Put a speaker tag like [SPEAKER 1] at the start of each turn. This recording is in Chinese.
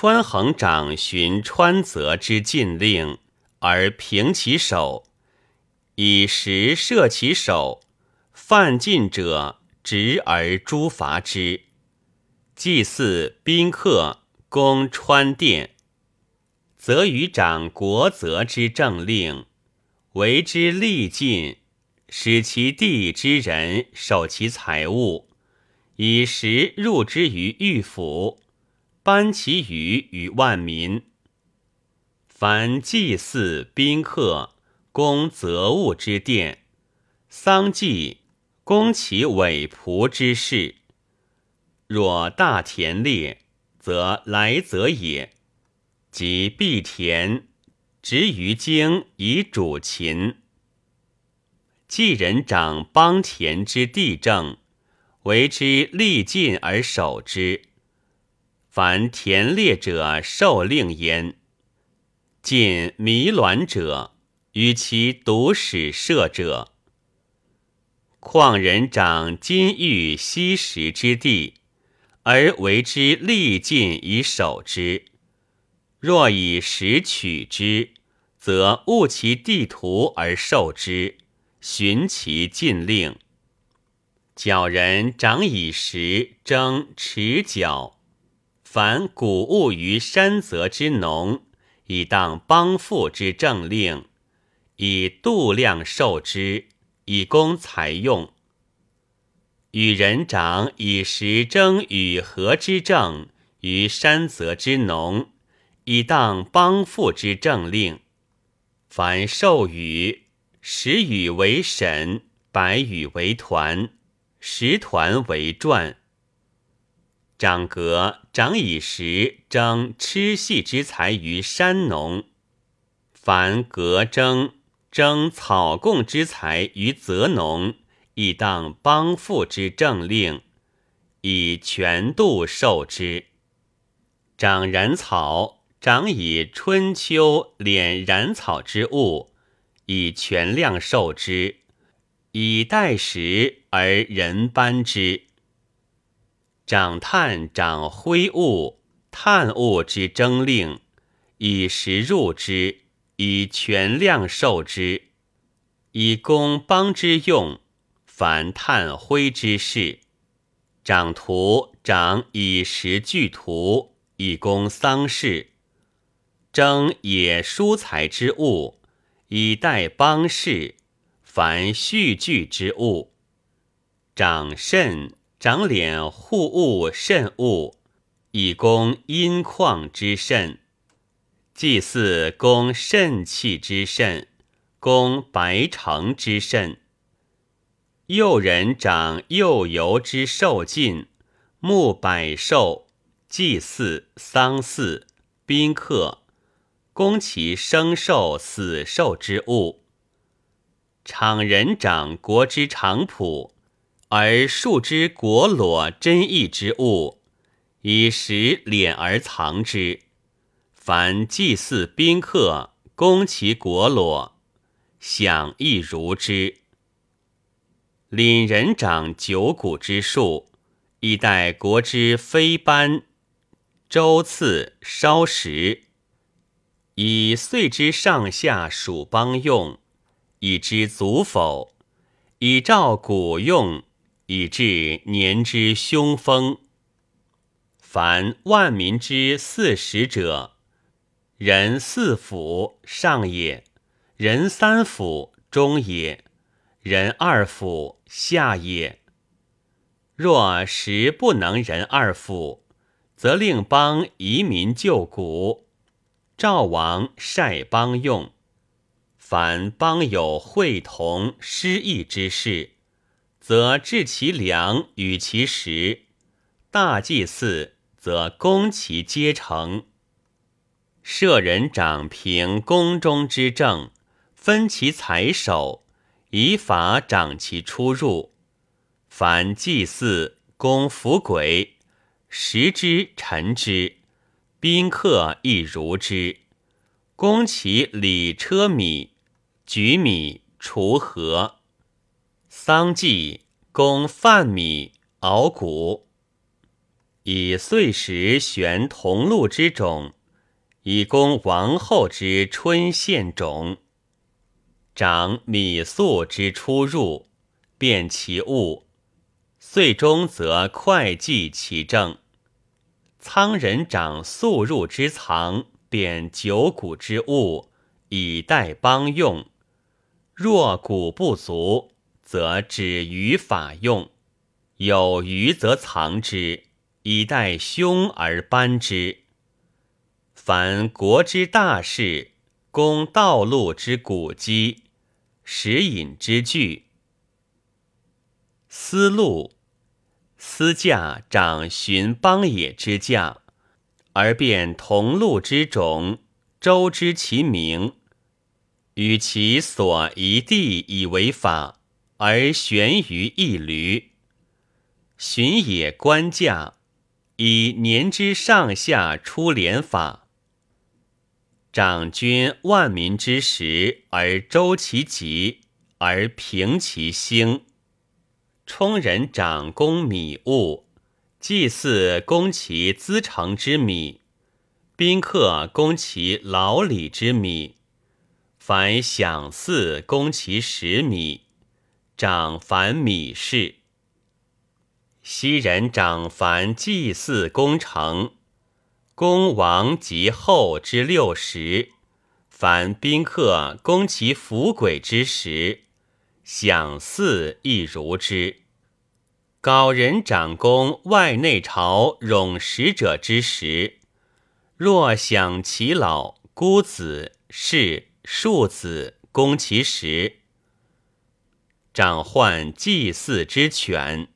[SPEAKER 1] 川衡长循川泽之禁令，而平其手，以时摄其手，犯禁者执而诛伐之。祭祀宾客，攻川殿，则与长国泽之政令，为之力尽，使其地之人守其财物，以时入之于御府。颁其余于万民。凡祭祀宾客，供择物之殿；丧祭，供其委仆之事。若大田猎，则来则也。即必田，执于京以主秦。继人长邦田之地政，为之力尽而守之。凡田猎者，受令焉；尽迷卵者，与其独使射者。况人长金玉稀石之地，而为之力尽以守之。若以石取之，则误其地图而受之，寻其禁令。角人长以石争持角。凡谷物于山泽之农，以当邦富之政令，以度量受之，以供财用。与人长以时征与和之政于山泽之农，以当邦富之政令。凡授予，十羽为审，百羽为团，十团为传。长阁长以时征吃系之财于山农，凡革征征草贡之财于泽农，亦当邦赋之政令，以全度受之。长染草长以春秋敛染草之物，以全量受之，以待时而人班之。长炭长灰物，炭物之征令，以时入之，以全量受之，以供邦之用。凡炭灰之事，长土长以时具土，以供丧事。征野蔬财之物，以待邦事。凡蓄具之物，长肾。长敛护物慎物，以供阴旷之肾；祭祀供肾气之肾，供白城之肾。幼人长幼游之受尽，牧百兽，祭祀丧祀宾客，供其生寿死寿之物。场人长国之长仆。而数之国裸珍异之物，以时敛而藏之。凡祭祀宾客，攻其国裸，享亦如之。领人长九谷之数，以待国之非班，周次烧食，以岁之上下属邦用，以知足否？以照谷用。以至年之凶风。凡万民之四十者，人四府上也，人三府中也，人二府下也。若时不能人二府，则令邦移民救谷，赵王晒邦用。凡邦有会同失义之事。则治其粮与其食，大祭祀则攻其阶成。舍人掌平宫中之政，分其财首，以法掌其出入。凡祭祀供福鬼，食之陈之，宾客亦如之。供其礼车米，举米锄禾。桑祭供饭米熬谷，以岁时选同禄之种，以供王后之春献种。长米粟之出入，辨其物；岁中则会计其政。仓人长粟入之藏，辨九谷之物，以待邦用。若谷不足，则止于法用；有余则藏之，以待凶而班之。凡国之大事，供道路之古迹。食饮之具，丝路，丝架长寻邦野之驾，而变同路之种，周知其名，与其所一地以为法，而悬于一驴。寻野官架，以年之上下出连法。长君万民之时，而周其吉，而平其兴。充人长公米物，祭祀供其资成之米，宾客供其劳礼之米。凡享祀供其食米，长凡米事。昔人长凡祭祀功成。公王及后之六十，凡宾客攻其福鬼之时，享祀亦如之。皋人长公外内朝冗使者之时，若享其老孤子士庶子攻其食，掌患祭祀之权。